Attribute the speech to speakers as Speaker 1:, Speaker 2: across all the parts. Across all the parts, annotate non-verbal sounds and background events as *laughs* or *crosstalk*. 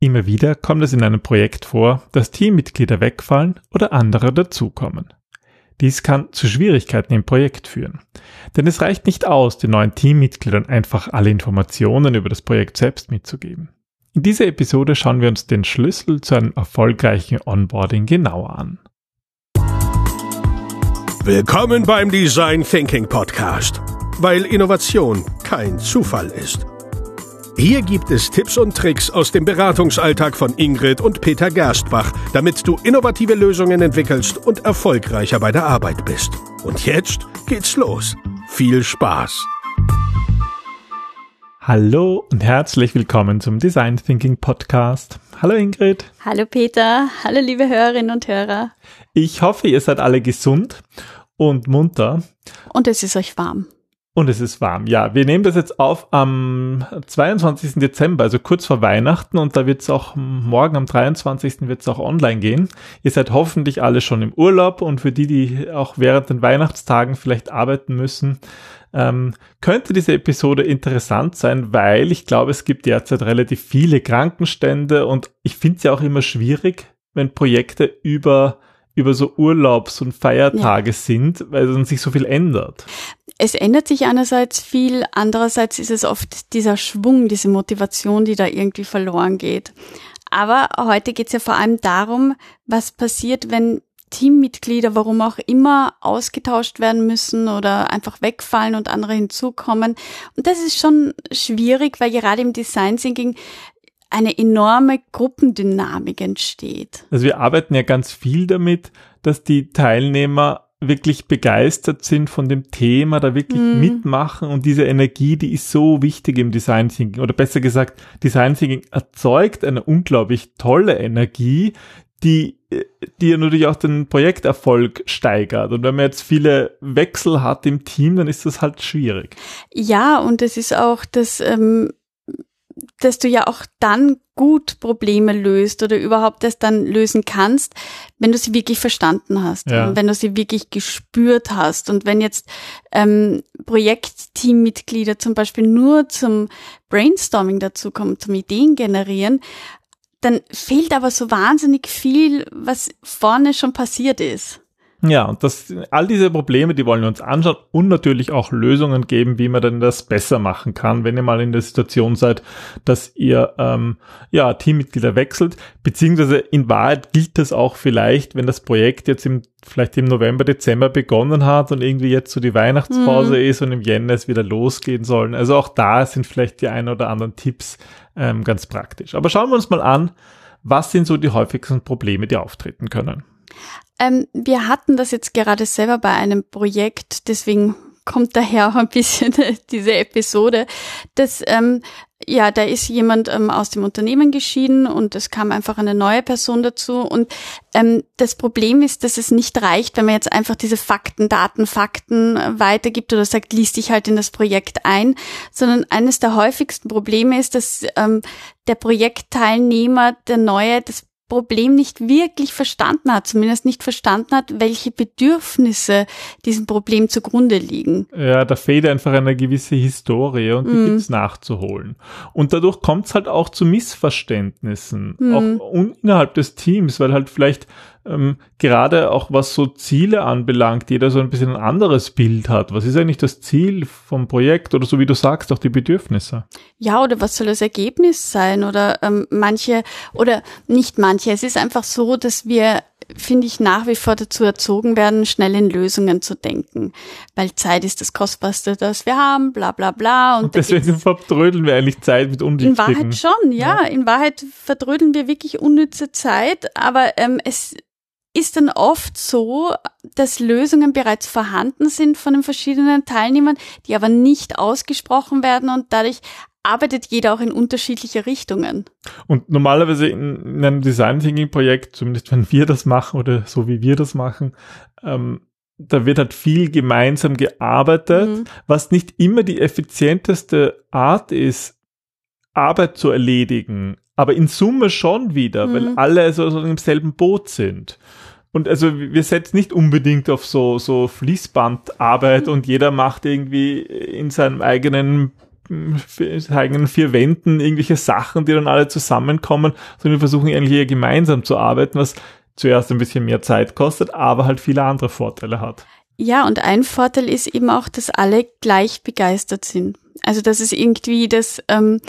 Speaker 1: Immer wieder kommt es in einem Projekt vor, dass Teammitglieder wegfallen oder andere dazukommen. Dies kann zu Schwierigkeiten im Projekt führen. Denn es reicht nicht aus, den neuen Teammitgliedern einfach alle Informationen über das Projekt selbst mitzugeben. In dieser Episode schauen wir uns den Schlüssel zu einem erfolgreichen Onboarding genauer an.
Speaker 2: Willkommen beim Design Thinking Podcast, weil Innovation kein Zufall ist. Hier gibt es Tipps und Tricks aus dem Beratungsalltag von Ingrid und Peter Gerstbach, damit du innovative Lösungen entwickelst und erfolgreicher bei der Arbeit bist. Und jetzt geht's los. Viel Spaß!
Speaker 1: Hallo und herzlich willkommen zum Design Thinking Podcast. Hallo Ingrid.
Speaker 3: Hallo Peter. Hallo liebe Hörerinnen und Hörer.
Speaker 1: Ich hoffe, ihr seid alle gesund und munter.
Speaker 3: Und es ist euch warm.
Speaker 1: Und es ist warm. Ja, wir nehmen das jetzt auf am 22. Dezember, also kurz vor Weihnachten. Und da wird es auch morgen am 23. wird es auch online gehen. Ihr seid hoffentlich alle schon im Urlaub. Und für die, die auch während den Weihnachtstagen vielleicht arbeiten müssen, ähm, könnte diese Episode interessant sein, weil ich glaube, es gibt derzeit relativ viele Krankenstände. Und ich finde es ja auch immer schwierig, wenn Projekte über über so Urlaubs- und Feiertage ja. sind, weil dann sich so viel ändert.
Speaker 3: Es ändert sich einerseits viel, andererseits ist es oft dieser Schwung, diese Motivation, die da irgendwie verloren geht. Aber heute geht es ja vor allem darum, was passiert, wenn Teammitglieder, warum auch immer, ausgetauscht werden müssen oder einfach wegfallen und andere hinzukommen. Und das ist schon schwierig, weil gerade im Design Thinking eine enorme Gruppendynamik entsteht.
Speaker 1: Also wir arbeiten ja ganz viel damit, dass die Teilnehmer wirklich begeistert sind von dem Thema, da wirklich mm. mitmachen und diese Energie, die ist so wichtig im Design Thinking oder besser gesagt, Design Thinking erzeugt eine unglaublich tolle Energie, die, die ja natürlich auch den Projekterfolg steigert. Und wenn man jetzt viele Wechsel hat im Team, dann ist das halt schwierig.
Speaker 3: Ja, und es ist auch das, ähm, dass du ja auch dann gut Probleme löst oder überhaupt das dann lösen kannst, wenn du sie wirklich verstanden hast ja. und wenn du sie wirklich gespürt hast. Und wenn jetzt ähm, Projektteammitglieder zum Beispiel nur zum Brainstorming dazukommen, zum Ideen generieren, dann fehlt aber so wahnsinnig viel, was vorne schon passiert ist.
Speaker 1: Ja, und das, all diese Probleme, die wollen wir uns anschauen und natürlich auch Lösungen geben, wie man denn das besser machen kann, wenn ihr mal in der Situation seid, dass ihr ähm, ja Teammitglieder wechselt, beziehungsweise in Wahrheit gilt das auch vielleicht, wenn das Projekt jetzt im vielleicht im November, Dezember begonnen hat und irgendwie jetzt so die Weihnachtspause mhm. ist und im Jänner es wieder losgehen sollen. Also auch da sind vielleicht die ein oder anderen Tipps ähm, ganz praktisch. Aber schauen wir uns mal an, was sind so die häufigsten Probleme, die auftreten können.
Speaker 3: Ähm, wir hatten das jetzt gerade selber bei einem Projekt, deswegen kommt daher auch ein bisschen *laughs* diese Episode, dass ähm, ja, da ist jemand ähm, aus dem Unternehmen geschieden und es kam einfach eine neue Person dazu. Und ähm, das Problem ist, dass es nicht reicht, wenn man jetzt einfach diese Fakten, Daten, Fakten äh, weitergibt oder sagt, liest dich halt in das Projekt ein, sondern eines der häufigsten Probleme ist, dass ähm, der Projektteilnehmer, der Neue, das Problem nicht wirklich verstanden hat, zumindest nicht verstanden hat, welche Bedürfnisse diesem Problem zugrunde liegen.
Speaker 1: Ja, da fehlt einfach eine gewisse Historie und die mm. gibt's nachzuholen. Und dadurch kommt's halt auch zu Missverständnissen, mm. auch innerhalb des Teams, weil halt vielleicht ähm, gerade auch was so Ziele anbelangt, jeder so ein bisschen ein anderes Bild hat. Was ist eigentlich das Ziel vom Projekt oder so wie du sagst, auch die Bedürfnisse?
Speaker 3: Ja, oder was soll das Ergebnis sein? Oder ähm, manche, oder nicht manche. Es ist einfach so, dass wir finde ich, nach wie vor dazu erzogen werden, schnell in Lösungen zu denken. Weil Zeit ist das Kostbarste, das wir haben, bla bla bla.
Speaker 1: Und, und deswegen verdrödeln wir eigentlich Zeit mit Unwichtigen.
Speaker 3: In Wahrheit schon, ja. ja. In Wahrheit verdrödeln wir wirklich unnütze Zeit, aber ähm, es ist dann oft so, dass Lösungen bereits vorhanden sind von den verschiedenen Teilnehmern, die aber nicht ausgesprochen werden und dadurch arbeitet jeder auch in unterschiedliche Richtungen.
Speaker 1: Und normalerweise in, in einem Design Thinking Projekt, zumindest wenn wir das machen oder so wie wir das machen, ähm, da wird halt viel gemeinsam gearbeitet, mhm. was nicht immer die effizienteste Art ist, Arbeit zu erledigen, aber in Summe schon wieder, mhm. weil alle so, so im selben Boot sind. Und also wir setzen nicht unbedingt auf so, so Fließbandarbeit mhm. und jeder macht irgendwie in seinem eigenen eigenen vier Wänden irgendwelche Sachen, die dann alle zusammenkommen, sondern wir versuchen eigentlich eher gemeinsam zu arbeiten, was zuerst ein bisschen mehr Zeit kostet, aber halt viele andere Vorteile hat.
Speaker 3: Ja, und ein Vorteil ist eben auch, dass alle gleich begeistert sind. Also dass es irgendwie das ähm,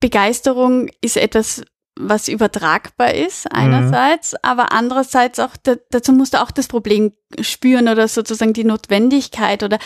Speaker 3: Begeisterung ist etwas, was übertragbar ist mhm. einerseits, mhm. aber andererseits auch da, dazu musst du auch das Problem spüren oder sozusagen die Notwendigkeit oder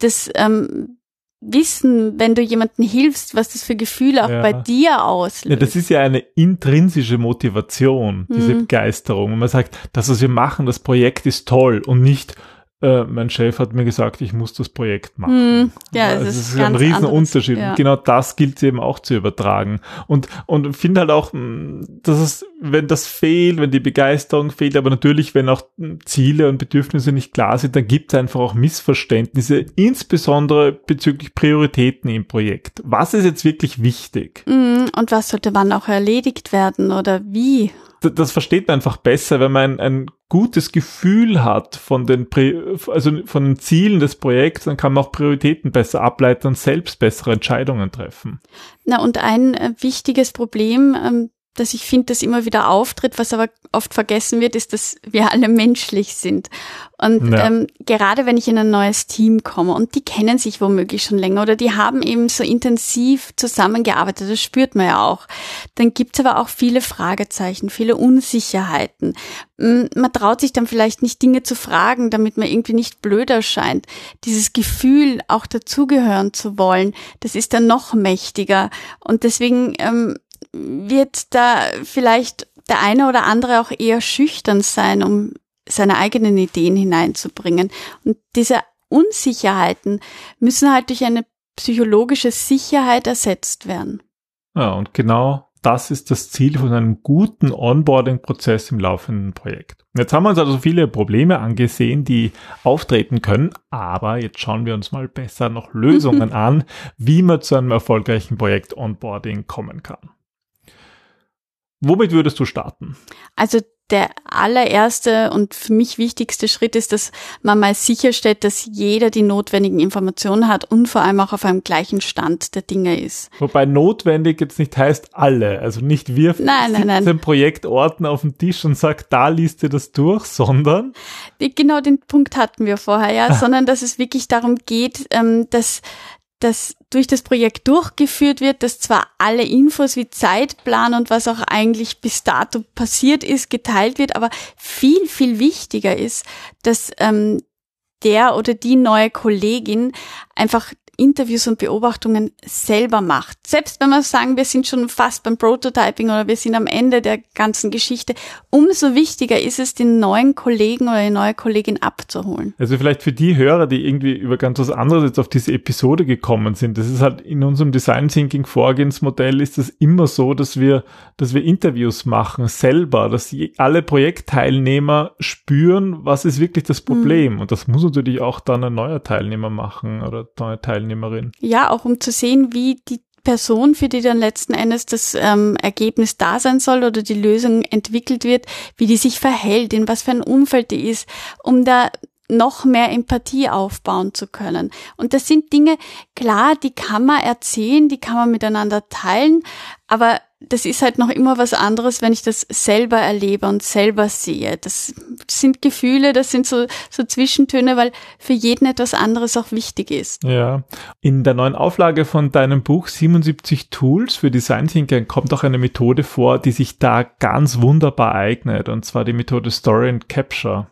Speaker 3: das ähm, Wissen, wenn du jemandem hilfst, was das für Gefühle auch ja. bei dir auslöst.
Speaker 1: Ja, das ist ja eine intrinsische Motivation, diese mhm. Begeisterung. Und man sagt, das, was wir machen, das Projekt ist toll und nicht, äh, mein Chef hat mir gesagt, ich muss das Projekt machen.
Speaker 3: Hm, ja, also
Speaker 1: das ist, ist ein Riesenunterschied. Ja. Und genau das gilt eben auch zu übertragen. Und, und finde halt auch, hm, dass es, wenn das fehlt, wenn die Begeisterung fehlt, aber natürlich, wenn auch Ziele und Bedürfnisse nicht klar sind, dann gibt es einfach auch Missverständnisse, insbesondere bezüglich Prioritäten im Projekt. Was ist jetzt wirklich wichtig?
Speaker 3: Hm, und was sollte wann auch erledigt werden oder wie?
Speaker 1: das versteht man einfach besser, wenn man ein, ein gutes Gefühl hat von den, also von den Zielen des Projekts, dann kann man auch Prioritäten besser ableiten und selbst bessere Entscheidungen treffen.
Speaker 3: Na, und ein äh, wichtiges Problem, ähm, dass ich finde, dass immer wieder auftritt, was aber oft vergessen wird, ist, dass wir alle menschlich sind. Und ja. ähm, gerade wenn ich in ein neues Team komme und die kennen sich womöglich schon länger oder die haben eben so intensiv zusammengearbeitet, das spürt man ja auch, dann gibt's aber auch viele Fragezeichen, viele Unsicherheiten. Man traut sich dann vielleicht nicht Dinge zu fragen, damit man irgendwie nicht blöd erscheint. Dieses Gefühl, auch dazugehören zu wollen, das ist dann noch mächtiger. Und deswegen ähm, wird da vielleicht der eine oder andere auch eher schüchtern sein, um seine eigenen Ideen hineinzubringen. Und diese Unsicherheiten müssen halt durch eine psychologische Sicherheit ersetzt werden.
Speaker 1: Ja, und genau das ist das Ziel von einem guten Onboarding-Prozess im laufenden Projekt. Jetzt haben wir uns also viele Probleme angesehen, die auftreten können, aber jetzt schauen wir uns mal besser noch Lösungen *laughs* an, wie man zu einem erfolgreichen Projekt Onboarding kommen kann. Womit würdest du starten?
Speaker 3: Also der allererste und für mich wichtigste Schritt ist, dass man mal sicherstellt, dass jeder die notwendigen Informationen hat und vor allem auch auf einem gleichen Stand der Dinge ist.
Speaker 1: Wobei notwendig jetzt nicht heißt alle, also nicht wir nein, nein, nein. Projektorten auf dem Tisch und sagt, da liest ihr das durch, sondern
Speaker 3: genau den Punkt hatten wir vorher, ja, sondern dass es wirklich darum geht, ähm, dass dass durch das Projekt durchgeführt wird, dass zwar alle Infos wie Zeitplan und was auch eigentlich bis dato passiert ist, geteilt wird, aber viel, viel wichtiger ist, dass ähm, der oder die neue Kollegin einfach Interviews und Beobachtungen selber macht. Selbst wenn wir sagen, wir sind schon fast beim Prototyping oder wir sind am Ende der ganzen Geschichte, umso wichtiger ist es, den neuen Kollegen oder die neue Kollegin abzuholen.
Speaker 1: Also vielleicht für die Hörer, die irgendwie über ganz was anderes jetzt auf diese Episode gekommen sind, das ist halt in unserem Design Thinking Vorgehensmodell ist es immer so, dass wir, dass wir Interviews machen selber, dass alle Projektteilnehmer spüren, was ist wirklich das Problem. Mhm. Und das muss natürlich auch dann ein neuer Teilnehmer machen oder neue Teilnehmer Teilnehmerin.
Speaker 3: Ja, auch um zu sehen, wie die Person, für die dann letzten Endes das ähm, Ergebnis da sein soll oder die Lösung entwickelt wird, wie die sich verhält, in was für ein Umfeld die ist, um da noch mehr Empathie aufbauen zu können. Und das sind Dinge, klar, die kann man erzählen, die kann man miteinander teilen, aber das ist halt noch immer was anderes, wenn ich das selber erlebe und selber sehe. Das sind Gefühle, das sind so, so Zwischentöne, weil für jeden etwas anderes auch wichtig ist.
Speaker 1: Ja. In der neuen Auflage von deinem Buch 77 Tools für Design Thinking kommt auch eine Methode vor, die sich da ganz wunderbar eignet, und zwar die Methode Story and Capture.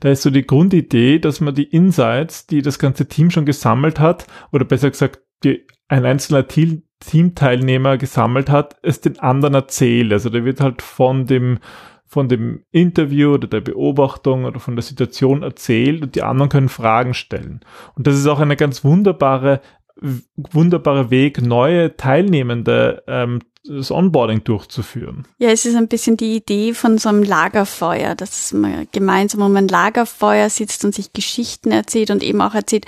Speaker 1: Da ist so die Grundidee, dass man die Insights, die das ganze Team schon gesammelt hat, oder besser gesagt, die ein einzelner Team Teamteilnehmer gesammelt hat, es den anderen erzählt. Also der wird halt von dem von dem Interview oder der Beobachtung oder von der Situation erzählt und die anderen können Fragen stellen. Und das ist auch eine ganz wunderbare, wunderbare Weg, neue Teilnehmende ähm, das Onboarding durchzuführen.
Speaker 3: Ja, es ist ein bisschen die Idee von so einem Lagerfeuer, dass man gemeinsam um ein Lagerfeuer sitzt und sich Geschichten erzählt und eben auch erzählt,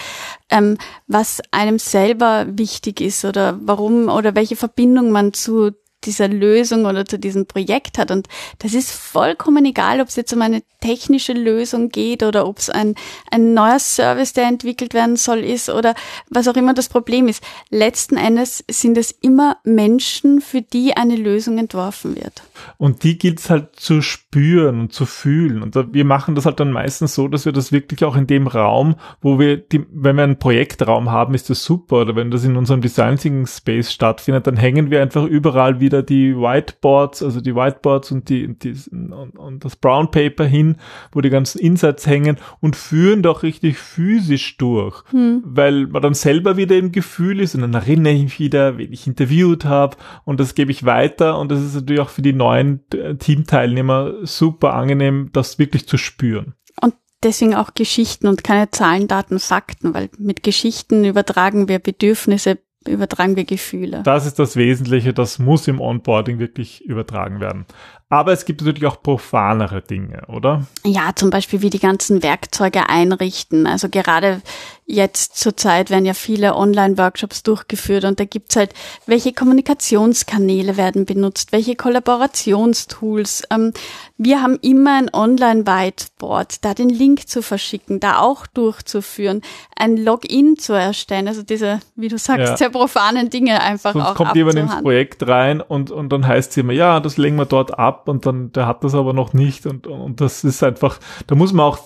Speaker 3: ähm, was einem selber wichtig ist oder warum oder welche Verbindung man zu dieser Lösung oder zu diesem Projekt hat. Und das ist vollkommen egal, ob es jetzt um eine technische Lösung geht oder ob es ein, ein neuer Service, der entwickelt werden soll, ist oder was auch immer das Problem ist. Letzten Endes sind es immer Menschen, für die eine Lösung entworfen wird.
Speaker 1: Und die gilt es halt zu spüren und zu fühlen. Und wir machen das halt dann meistens so, dass wir das wirklich auch in dem Raum, wo wir, die, wenn wir einen Projektraum haben, ist das super. Oder wenn das in unserem Design Thinking Space stattfindet, dann hängen wir einfach überall wieder die Whiteboards, also die Whiteboards und die, und, die, und, und das Brown Paper hin, wo die ganzen Insights hängen und führen doch richtig physisch durch, hm. weil man dann selber wieder im Gefühl ist und dann erinnere ich mich wieder, wen ich interviewt habe und das gebe ich weiter und das ist natürlich auch für die neuen äh, Teamteilnehmer super angenehm, das wirklich zu spüren.
Speaker 3: Und deswegen auch Geschichten und keine Zahlen, Daten, Fakten, weil mit Geschichten übertragen wir Bedürfnisse, übertragen wir Gefühle.
Speaker 1: Das ist das Wesentliche, das muss im Onboarding wirklich übertragen werden. Aber es gibt natürlich auch profanere Dinge, oder?
Speaker 3: Ja, zum Beispiel wie die ganzen Werkzeuge einrichten. Also gerade jetzt zur Zeit werden ja viele Online-Workshops durchgeführt und da gibt's halt, welche Kommunikationskanäle werden benutzt, welche Kollaborationstools. Ähm, wir haben immer ein Online-Whiteboard, da den Link zu verschicken, da auch durchzuführen, ein Login zu erstellen, also diese, wie du sagst, ja. sehr profanen Dinge einfach Sonst auch
Speaker 1: kommt jemand ins Projekt rein und, und dann heißt es immer, ja, das legen wir dort ab ab und dann, der hat das aber noch nicht und, und das ist einfach, da muss man auch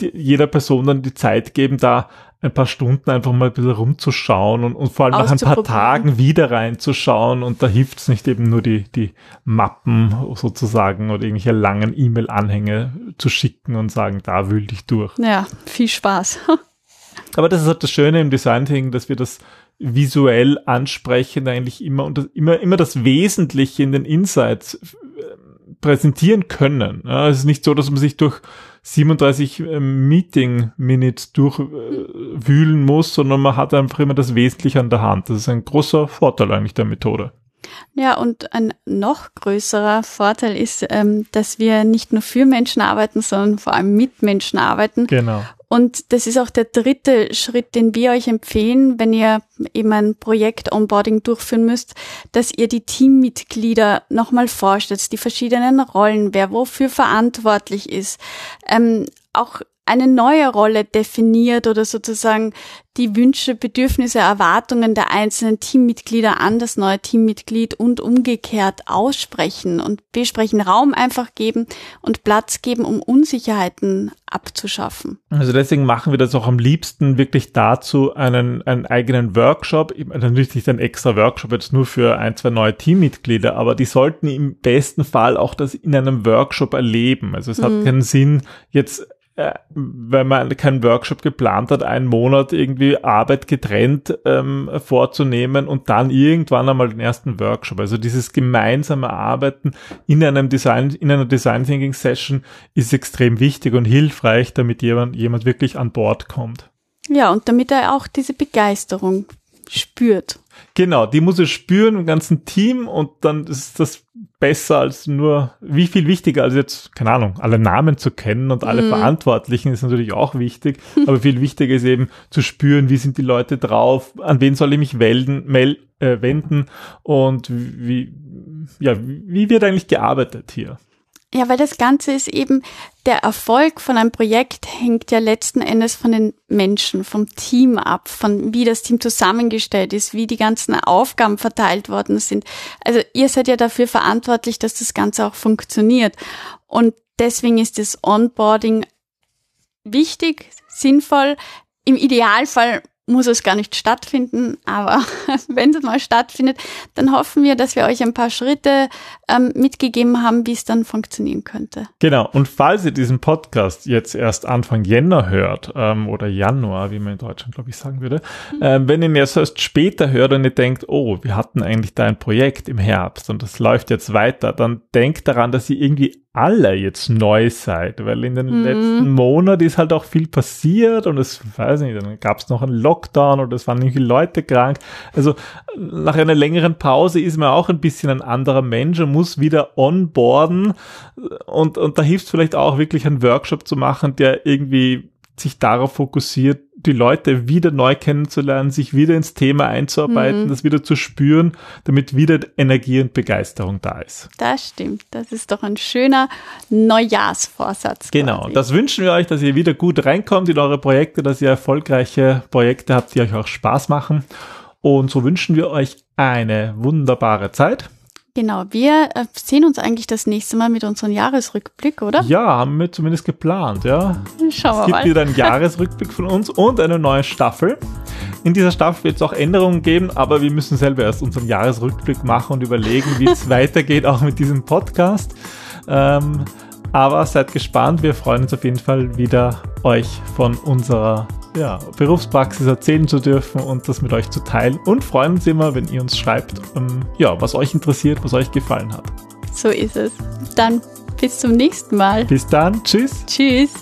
Speaker 1: jeder Person dann die Zeit geben, da ein paar Stunden einfach mal ein bisschen rumzuschauen und, und vor allem nach ein paar Tagen wieder reinzuschauen und da hilft es nicht eben nur die, die Mappen sozusagen oder irgendwelche langen E-Mail-Anhänge zu schicken und sagen, da wühl dich durch.
Speaker 3: Ja, viel Spaß. *laughs*
Speaker 1: Aber das ist halt das Schöne im Design-Thinking, dass wir das visuell ansprechen, eigentlich immer und das, immer, immer das Wesentliche in den Insights präsentieren können. Ja, es ist nicht so, dass man sich durch 37 äh, Meeting-Minutes durchwühlen äh, muss, sondern man hat einfach immer das Wesentliche an der Hand. Das ist ein großer Vorteil eigentlich der Methode.
Speaker 3: Ja, und ein noch größerer Vorteil ist, ähm, dass wir nicht nur für Menschen arbeiten, sondern vor allem mit Menschen arbeiten.
Speaker 1: Genau.
Speaker 3: Und das ist auch der dritte Schritt, den wir euch empfehlen, wenn ihr eben ein Projekt Onboarding durchführen müsst, dass ihr die Teammitglieder nochmal vorstellt, die verschiedenen Rollen, wer wofür verantwortlich ist. Ähm, auch eine neue Rolle definiert oder sozusagen die Wünsche, Bedürfnisse, Erwartungen der einzelnen Teammitglieder an das neue Teammitglied und umgekehrt aussprechen und besprechen, Raum einfach geben und Platz geben, um Unsicherheiten abzuschaffen.
Speaker 1: Also deswegen machen wir das auch am liebsten wirklich dazu einen, einen eigenen Workshop, natürlich nicht ein extra Workshop jetzt nur für ein, zwei neue Teammitglieder, aber die sollten im besten Fall auch das in einem Workshop erleben. Also es hat mhm. keinen Sinn, jetzt wenn man keinen Workshop geplant hat, einen Monat irgendwie Arbeit getrennt ähm, vorzunehmen und dann irgendwann einmal den ersten Workshop. Also dieses gemeinsame Arbeiten in einem Design, in einer Design Thinking Session ist extrem wichtig und hilfreich, damit jemand, jemand wirklich an Bord kommt.
Speaker 3: Ja, und damit er auch diese Begeisterung spürt.
Speaker 1: Genau, die muss er spüren im ganzen Team und dann ist das besser als nur, wie viel wichtiger als jetzt, keine Ahnung, alle Namen zu kennen und alle mm. Verantwortlichen ist natürlich auch wichtig, *laughs* aber viel wichtiger ist eben zu spüren, wie sind die Leute drauf, an wen soll ich mich melden, mel, äh, wenden und wie, ja, wie wird eigentlich gearbeitet hier?
Speaker 3: Ja, weil das Ganze ist eben, der Erfolg von einem Projekt hängt ja letzten Endes von den Menschen, vom Team ab, von wie das Team zusammengestellt ist, wie die ganzen Aufgaben verteilt worden sind. Also ihr seid ja dafür verantwortlich, dass das Ganze auch funktioniert. Und deswegen ist das Onboarding wichtig, sinnvoll. Im Idealfall muss es gar nicht stattfinden, aber *laughs* wenn es mal stattfindet, dann hoffen wir, dass wir euch ein paar Schritte ähm, mitgegeben haben, wie es dann funktionieren könnte.
Speaker 1: Genau, und falls ihr diesen Podcast jetzt erst Anfang Jänner hört ähm, oder Januar, wie man in Deutschland, glaube ich, sagen würde, mhm. ähm, wenn ihr ihn erst erst später hört und ihr denkt, oh, wir hatten eigentlich da ein Projekt im Herbst und das läuft jetzt weiter, dann denkt daran, dass ihr irgendwie alle jetzt neu seid, weil in den mhm. letzten Monaten ist halt auch viel passiert und es, weiß nicht, dann gab es noch einen Lockdown oder es waren viele Leute krank. Also nach einer längeren Pause ist man auch ein bisschen ein anderer Mensch und muss wieder onboarden und, und da hilft es vielleicht auch wirklich einen Workshop zu machen, der irgendwie sich darauf fokussiert, die Leute wieder neu kennenzulernen, sich wieder ins Thema einzuarbeiten, mhm. das wieder zu spüren, damit wieder Energie und Begeisterung da ist.
Speaker 3: Das stimmt. Das ist doch ein schöner Neujahrsvorsatz.
Speaker 1: Genau. Quasi. Das wünschen wir euch, dass ihr wieder gut reinkommt in eure Projekte, dass ihr erfolgreiche Projekte habt, die euch auch Spaß machen. Und so wünschen wir euch eine wunderbare Zeit.
Speaker 3: Genau, wir äh, sehen uns eigentlich das nächste Mal mit unserem Jahresrückblick, oder?
Speaker 1: Ja, haben wir zumindest geplant, ja.
Speaker 3: Schauen wir mal.
Speaker 1: Es gibt wieder einen Jahresrückblick von uns und eine neue Staffel. In dieser Staffel wird es auch Änderungen geben, aber wir müssen selber erst unseren Jahresrückblick machen und überlegen, wie es *laughs* weitergeht, auch mit diesem Podcast. Ähm, aber seid gespannt, wir freuen uns auf jeden Fall wieder, euch von unserer ja, Berufspraxis erzählen zu dürfen und das mit euch zu teilen. Und freuen uns immer, wenn ihr uns schreibt, ähm, ja, was euch interessiert, was euch gefallen hat.
Speaker 3: So ist es. Dann bis zum nächsten Mal.
Speaker 1: Bis dann. Tschüss.
Speaker 3: Tschüss.